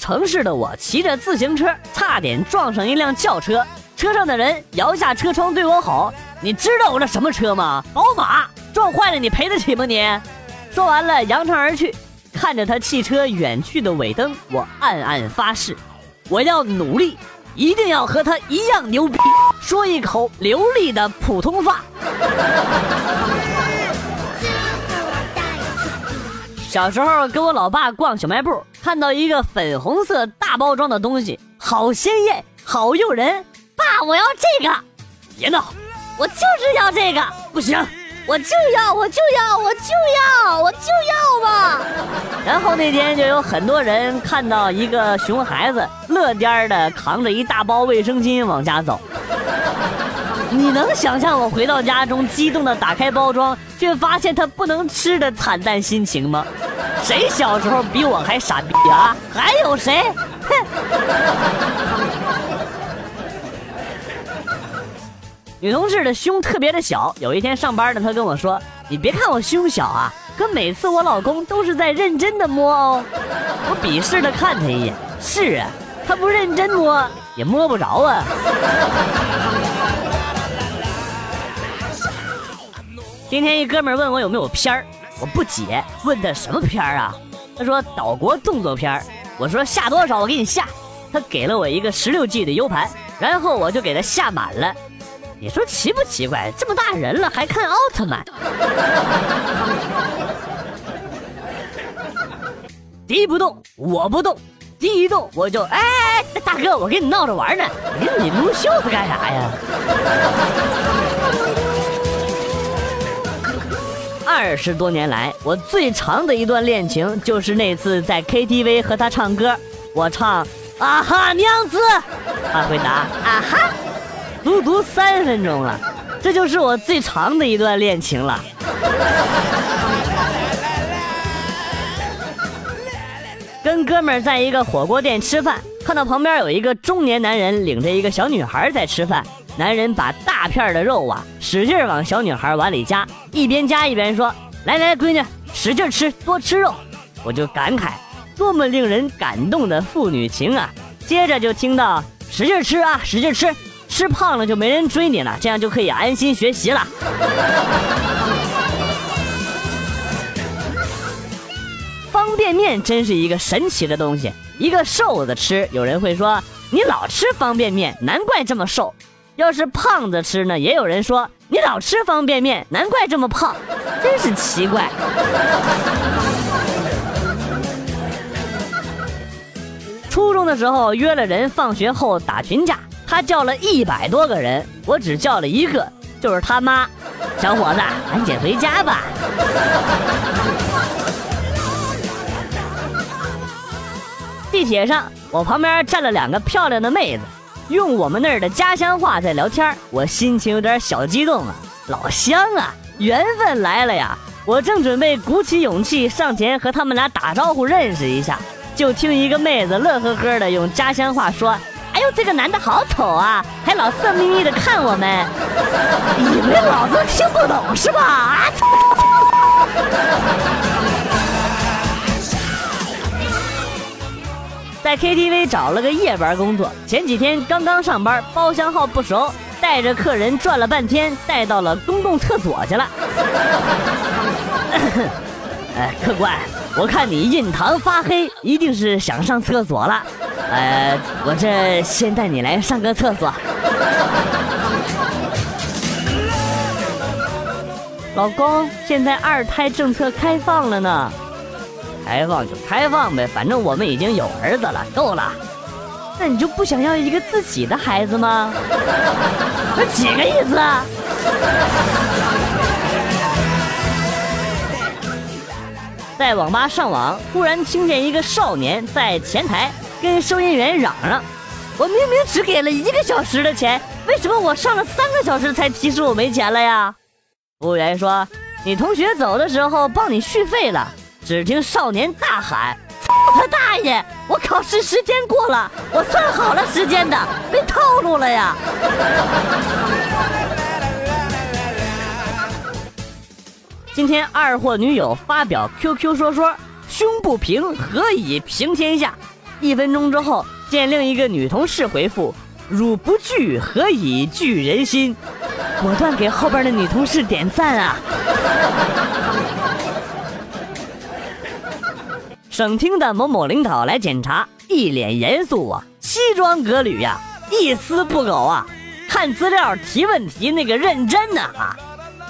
城市的我骑着自行车，差点撞上一辆轿车。车上的人摇下车窗对我吼：“你知道我这什么车吗？宝马！撞坏了你赔得起吗？你！”说完了，扬长而去。看着他汽车远去的尾灯，我暗暗发誓，我要努力，一定要和他一样牛逼，说一口流利的普通话。小时候跟我老爸逛小卖部，看到一个粉红色大包装的东西，好鲜艳，好诱人。爸，我要这个！别闹，我就是要这个。不行，我就要，我就要，我就要，我就要吧。然后那天就有很多人看到一个熊孩子乐颠儿的扛着一大包卫生巾往家走。你能想象我回到家中，激动的打开包装，却发现它不能吃的惨淡心情吗？谁小时候比我还傻逼啊？还有谁？哼！女同事的胸特别的小，有一天上班呢，她跟我说：“你别看我胸小啊，可每次我老公都是在认真的摸哦。”我鄙视的看他一眼：“是啊，他不认真摸也摸不着啊。”今天一哥们问我有没有片儿，我不解，问他什么片儿啊？他说岛国动作片儿。我说下多少我给你下。他给了我一个十六 G 的 U 盘，然后我就给他下满了。你说奇不奇怪？这么大人了还看奥特曼？敌不动我不动，敌一动我就哎哎哎，大哥我跟你闹着玩呢，你你撸袖子干啥呀？二十多年来，我最长的一段恋情就是那次在 KTV 和他唱歌。我唱啊哈娘子，他回答啊哈，足足三分钟了，这就是我最长的一段恋情了。跟哥们儿在一个火锅店吃饭，看到旁边有一个中年男人领着一个小女孩在吃饭。男人把大片的肉啊，使劲往小女孩碗里夹，一边夹一边说：“来来，闺女，使劲吃，多吃肉。”我就感慨，多么令人感动的父女情啊！接着就听到：“使劲吃啊，使劲吃，吃胖了就没人追你了，这样就可以安心学习了。”方便面真是一个神奇的东西，一个瘦子吃，有人会说：“你老吃方便面，难怪这么瘦。”要是胖子吃呢，也有人说你老吃方便面，难怪这么胖，真是奇怪。初中的时候约了人放学后打群架，他叫了一百多个人，我只叫了一个，就是他妈。小伙子，赶紧回家吧。地铁上，我旁边站了两个漂亮的妹子。用我们那儿的家乡话在聊天我心情有点小激动啊，老乡啊，缘分来了呀！我正准备鼓起勇气上前和他们俩打招呼认识一下，就听一个妹子乐呵呵的用家乡话说：“哎呦，这个男的好丑啊，还老色眯眯的看我们，以为老子听不懂是吧？”啊！在 KTV 找了个夜班工作，前几天刚刚上班，包厢号不熟，带着客人转了半天，带到了公共厕所去了。哎，客官，我看你印堂发黑，一定是想上厕所了。呃，我这先带你来上个厕所。老公，现在二胎政策开放了呢。开放就开放呗，反正我们已经有儿子了，够了。那你就不想要一个自己的孩子吗？这几个意思啊？在网吧上网，突然听见一个少年在前台跟收银员嚷嚷：“我明明只给了一个小时的钱，为什么我上了三个小时才提示我没钱了呀？”服务员说：“你同学走的时候帮你续费了。”只听少年大喊：“操他大爷！我考试时间过了，我算好了时间的，被套路了呀！”今天二货女友发表 QQ 说说：“胸不平，何以平天下？”一分钟之后，见另一个女同事回复：“汝不惧，何以惧人心？”果断给后边的女同事点赞啊！省厅的某某领导来检查，一脸严肃啊，西装革履呀，一丝不苟啊，看资料提问题那个认真呢啊！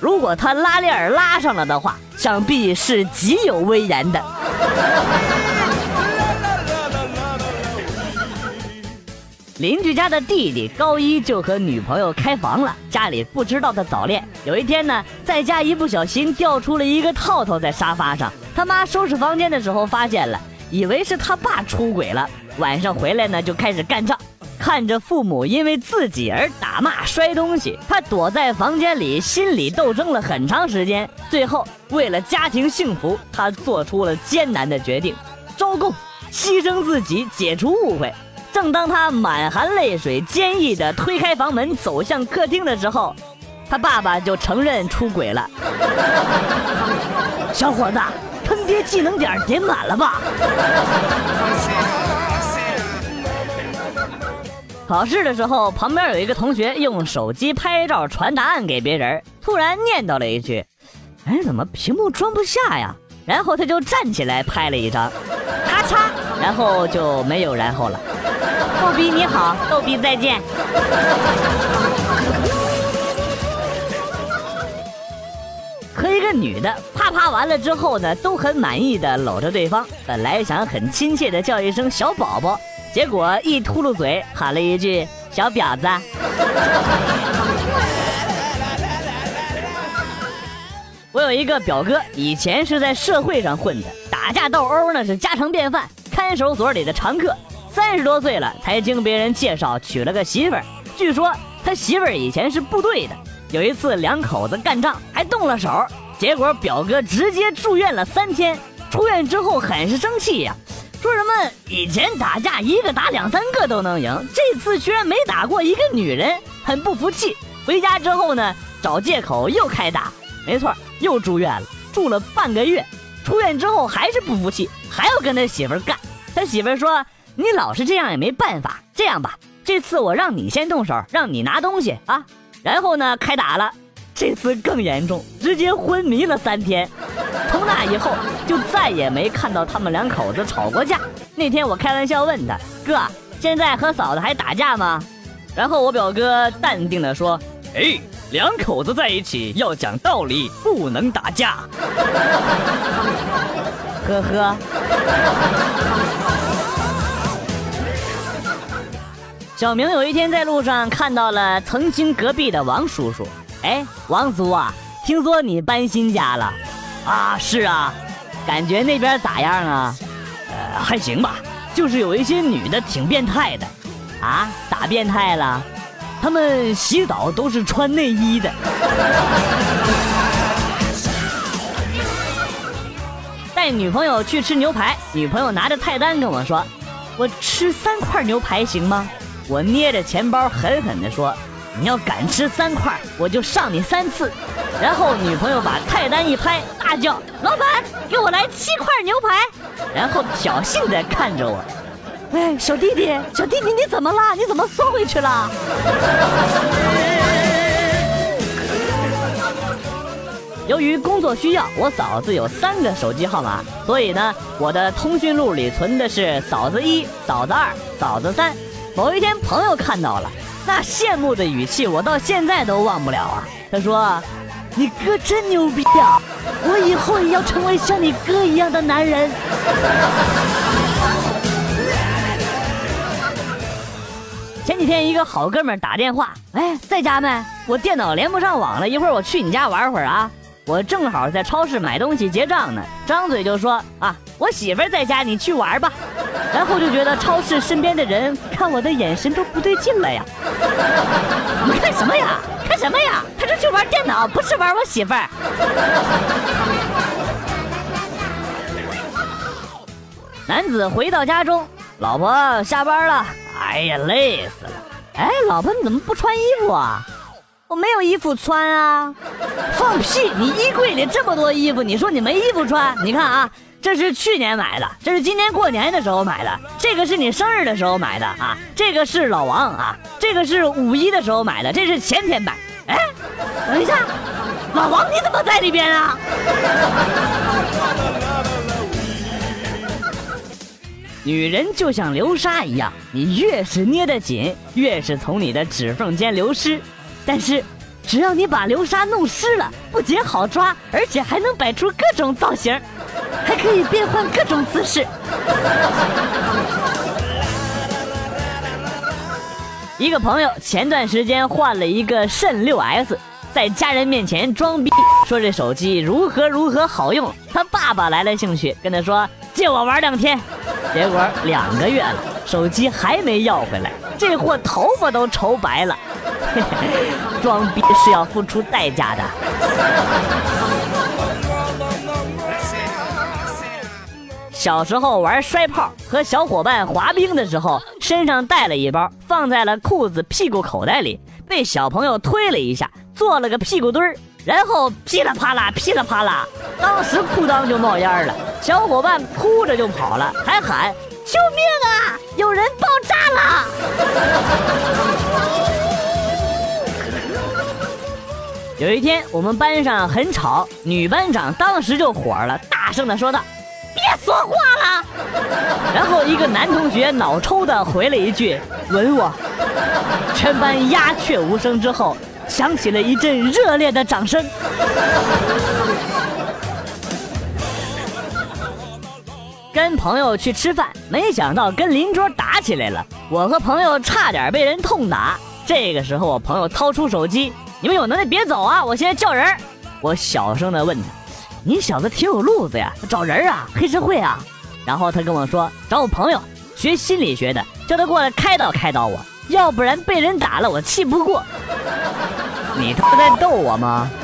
如果他拉链拉上了的话，想必是极有威严的。邻居家的弟弟高一就和女朋友开房了，家里不知道他早恋。有一天呢，在家一不小心掉出了一个套套在沙发上，他妈收拾房间的时候发现了，以为是他爸出轨了。晚上回来呢，就开始干仗，看着父母因为自己而打骂摔东西，他躲在房间里心理斗争了很长时间。最后为了家庭幸福，他做出了艰难的决定，招供，牺牲自己解除误会。正当他满含泪水、坚毅地推开房门走向客厅的时候，他爸爸就承认出轨了。小伙子，坑爹技能点点满了吧？考试的时候，旁边有一个同学用手机拍照传答案给别人，突然念叨了一句：“哎，怎么屏幕装不下呀？”然后他就站起来拍了一张，咔嚓，然后就没有然后了。逗比你好，逗比再见。和一个女的啪啪完了之后呢，都很满意的搂着对方，本来想很亲切的叫一声小宝宝，结果一秃噜嘴喊了一句小婊子。我有一个表哥，以前是在社会上混的，打架斗殴那是家常便饭，看守所里的常客。三十多岁了，才经别人介绍娶了个媳妇儿。据说他媳妇儿以前是部队的。有一次两口子干仗，还动了手，结果表哥直接住院了三天。出院之后很是生气呀，说什么以前打架一个打两三个都能赢，这次居然没打过一个女人，很不服气。回家之后呢，找借口又开打。没错，又住院了，住了半个月。出院之后还是不服气，还要跟他媳妇干。他媳妇说。你老是这样也没办法，这样吧，这次我让你先动手，让你拿东西啊，然后呢开打了，这次更严重，直接昏迷了三天。从那以后就再也没看到他们两口子吵过架。那天我开玩笑问他哥，现在和嫂子还打架吗？然后我表哥淡定的说，哎，两口子在一起要讲道理，不能打架。呵呵。小明有一天在路上看到了曾经隔壁的王叔叔。哎，王叔啊，听说你搬新家了？啊，是啊，感觉那边咋样啊？呃，还行吧，就是有一些女的挺变态的。啊，咋变态了？他们洗澡都是穿内衣的。带女朋友去吃牛排，女朋友拿着菜单跟我说：“我吃三块牛排行吗？”我捏着钱包，狠狠地说：“你要敢吃三块，我就上你三次。”然后女朋友把菜单一拍，大叫：“老板，给我来七块牛排！”然后挑衅地看着我：“哎，小弟弟，小弟弟，你怎么了？你怎么缩回去了？” 由于工作需要，我嫂子有三个手机号码，所以呢，我的通讯录里存的是嫂子一、嫂子二、嫂子三。某一天，朋友看到了，那羡慕的语气，我到现在都忘不了啊。他说：“你哥真牛逼啊，我以后也要成为像你哥一样的男人。”前几天，一个好哥们打电话，哎，在家没？我电脑连不上网了，一会儿我去你家玩会儿啊。我正好在超市买东西结账呢，张嘴就说：“啊，我媳妇在家，你去玩吧。”然后就觉得超市身边的人看我的眼神都不对劲了呀！你们看什么呀？看什么呀？他是去玩电脑，不是玩我媳妇儿。男子回到家中，老婆下班了，哎呀，累死了！哎，老婆你怎么不穿衣服啊？我没有衣服穿啊！放屁！你衣柜里这么多衣服，你说你没衣服穿？你看啊。这是去年买的，这是今年过年的时候买的，这个是你生日的时候买的啊，这个是老王啊，这个是五一的时候买的，这是前天买。哎，等一下，老王你怎么在里边啊？女人就像流沙一样，你越是捏得紧，越是从你的指缝间流失。但是，只要你把流沙弄湿了，不仅好抓，而且还能摆出各种造型，还可以变换各种姿势。一个朋友前段时间换了一个肾六 S，在家人面前装逼说这手机如何如何好用。他爸爸来了兴趣，跟他说借我玩两天。结果两个月了，手机还没要回来，这货头发都愁白了。装逼是要付出代价的。小时候玩摔炮和小伙伴滑冰的时候，身上带了一包，放在了裤子屁股口袋里，被小朋友推了一下，做了个屁股墩儿，然后噼里啪啦噼里啪啦，当时裤裆就冒烟了。小伙伴哭着就跑了，还喊：“救命啊！有人爆炸了！”有一天，我们班上很吵，女班长当时就火了，大声的说道：“说话了！”然后一个男同学脑抽的回了一句：“吻我。”全班鸦雀无声之后，响起了一阵热烈的掌声。跟朋友去吃饭，没想到跟邻桌打起来了，我和朋友差点被人痛打。这个时候，我朋友掏出手机：“你们有能耐别走啊，我现在叫人。”我小声的问他：“你小子挺有路子呀，找人啊？黑社会啊？”然后他跟我说：“找我朋友，学心理学的，叫他过来开导开导我，要不然被人打了我气不过。”你他妈在逗我吗？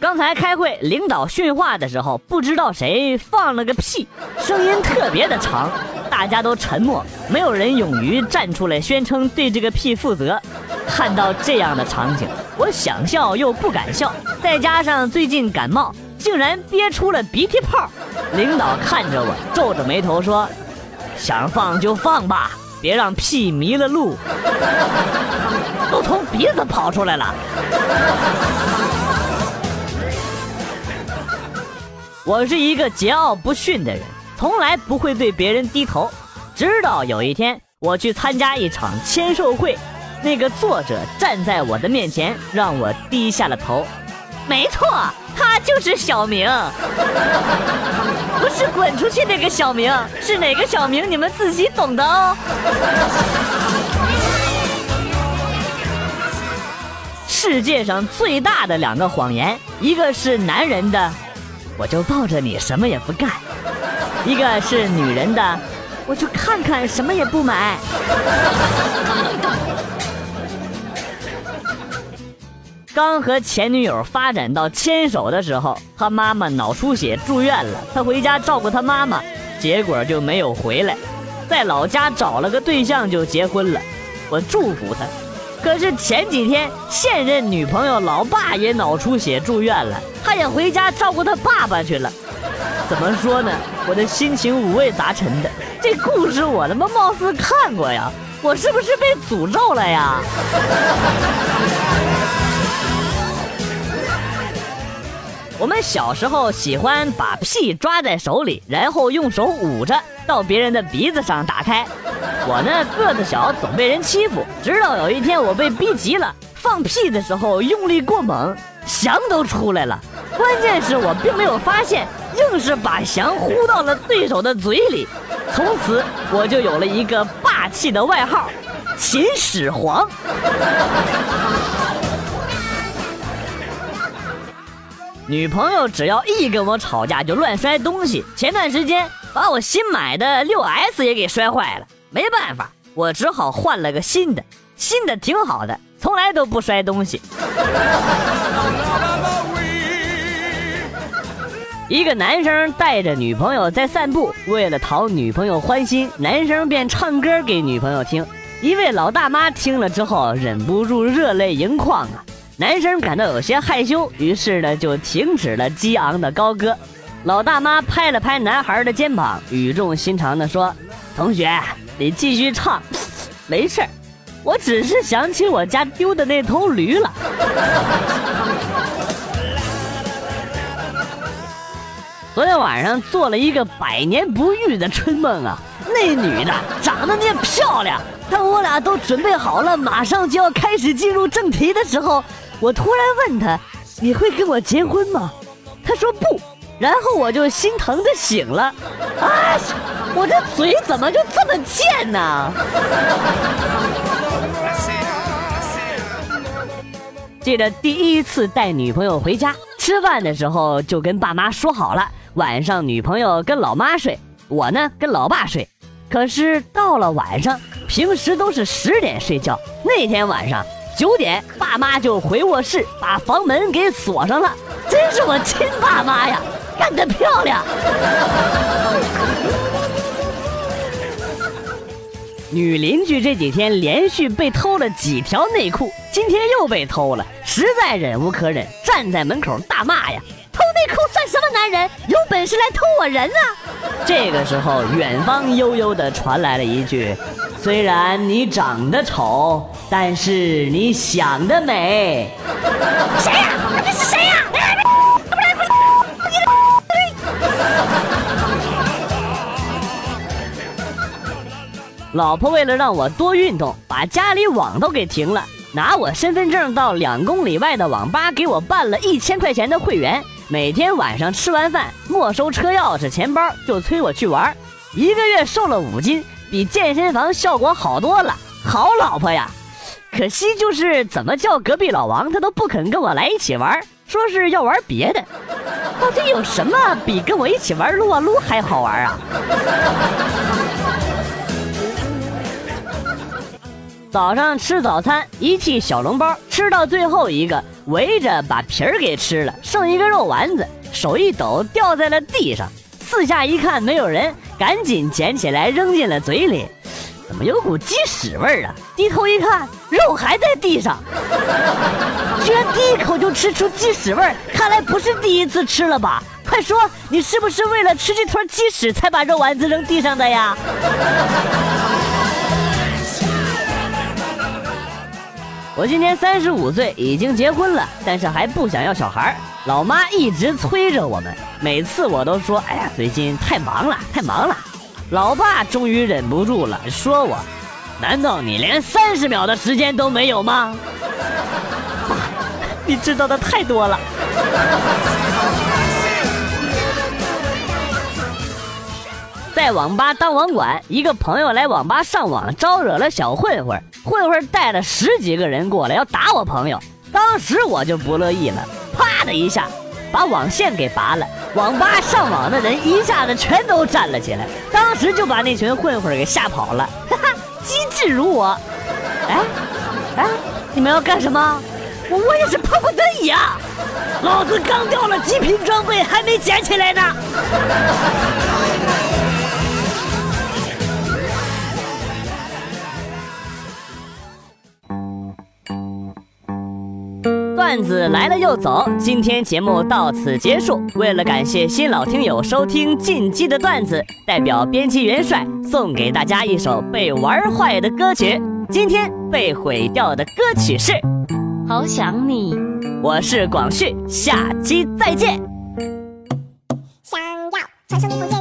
刚才开会，领导训话的时候，不知道谁放了个屁，声音特别的长，大家都沉默，没有人勇于站出来宣称对这个屁负责。看到这样的场景，我想笑又不敢笑，再加上最近感冒，竟然憋出了鼻涕泡。领导看着我，皱着眉头说：“想放就放吧，别让屁迷了路，都从鼻子跑出来了。”我是一个桀骜不驯的人，从来不会对别人低头。直到有一天，我去参加一场签售会，那个作者站在我的面前，让我低下了头。没错，他就是小明，不是滚出去那个小明，是哪个小明？你们自己懂的哦。世界上最大的两个谎言，一个是男人的。我就抱着你什么也不干，一个是女人的，我就看看什么也不买。刚和前女友发展到牵手的时候，他妈妈脑出血住院了，他回家照顾他妈妈，结果就没有回来，在老家找了个对象就结婚了，我祝福他。可是前几天，现任女朋友老爸也脑出血住院了，他也回家照顾他爸爸去了。怎么说呢？我的心情五味杂陈的。这故事我他妈貌似看过呀，我是不是被诅咒了呀？我们小时候喜欢把屁抓在手里，然后用手捂着，到别人的鼻子上打开。我呢个子小，总被人欺负。直到有一天我被逼急了，放屁的时候用力过猛，翔都出来了。关键是我并没有发现，硬是把翔呼到了对手的嘴里。从此我就有了一个霸气的外号——秦始皇。女朋友只要一跟我吵架就乱摔东西，前段时间把我新买的六 S 也给摔坏了，没办法，我只好换了个新的，新的挺好的，从来都不摔东西。一个男生带着女朋友在散步，为了讨女朋友欢心，男生便唱歌给女朋友听。一位老大妈听了之后忍不住热泪盈眶啊。男生感到有些害羞，于是呢就停止了激昂的高歌。老大妈拍了拍男孩的肩膀，语重心长地说：“同学，你继续唱，没事儿，我只是想起我家丢的那头驴了。”昨天晚上做了一个百年不遇的春梦啊！那女的长得那漂亮，当我俩都准备好了，马上就要开始进入正题的时候，我突然问他：“你会跟我结婚吗？”他说不。然后我就心疼的醒了，啊！我这嘴怎么就这么贱呢？记得第一次带女朋友回家吃饭的时候，就跟爸妈说好了，晚上女朋友跟老妈睡，我呢跟老爸睡。可是到了晚上，平时都是十点睡觉，那天晚上九点，爸妈就回卧室把房门给锁上了，真是我亲爸妈呀！干得漂亮！女邻居这几天连续被偷了几条内裤，今天又被偷了，实在忍无可忍，站在门口大骂呀：“偷内裤算什么男人？有本事来偷我人啊！”这个时候，远方悠悠的传来了一句：“虽然你长得丑，但是你想得美。”谁呀？这是谁呀？老婆为了让我多运动，把家里网都给停了，拿我身份证到两公里外的网吧给我办了一千块钱的会员，每天晚上吃完饭没收车钥匙、钱包，就催我去玩。一个月瘦了五斤，比健身房效果好多了。好老婆呀，可惜就是怎么叫隔壁老王，他都不肯跟我来一起玩，说是要玩别的。到底有什么比跟我一起玩撸啊撸还好玩啊？早上吃早餐，一屉小笼包吃到最后一个，围着把皮儿给吃了，剩一个肉丸子，手一抖掉在了地上。四下一看没有人，赶紧捡起来扔进了嘴里，怎么有股鸡屎味儿啊？低头一看，肉还在地上，居然第一口就吃出鸡屎味儿，看来不是第一次吃了吧？快说，你是不是为了吃这坨鸡屎才把肉丸子扔地上的呀？我今年三十五岁，已经结婚了，但是还不想要小孩。老妈一直催着我们，每次我都说：“哎呀，最近太忙了，太忙了。”老爸终于忍不住了，说我：“难道你连三十秒的时间都没有吗？”爸，你知道的太多了。在网吧当网管，一个朋友来网吧上网，招惹了小混混。混混带了十几个人过来要打我朋友，当时我就不乐意了，啪的一下把网线给拔了。网吧上网的人一下子全都站了起来，当时就把那群混混给吓跑了。哈哈，机智如我。哎哎，你们要干什么？我我也是迫不得已啊！老子刚掉了极品装备，还没捡起来呢。段子来了又走，今天节目到此结束。为了感谢新老听友收听进击的段子，代表编辑元帅送给大家一首被玩坏的歌曲。今天被毁掉的歌曲是《好想你》。我是广旭，下期再见。想要传送一封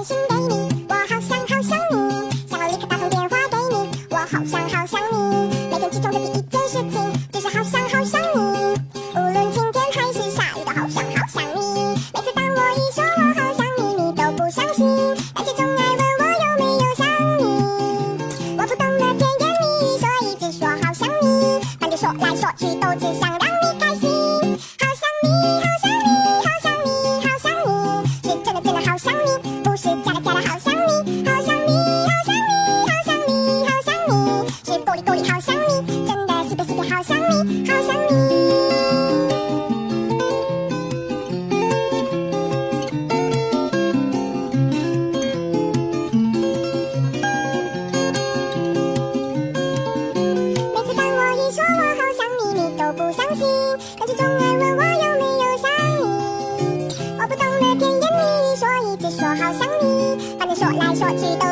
と聞いた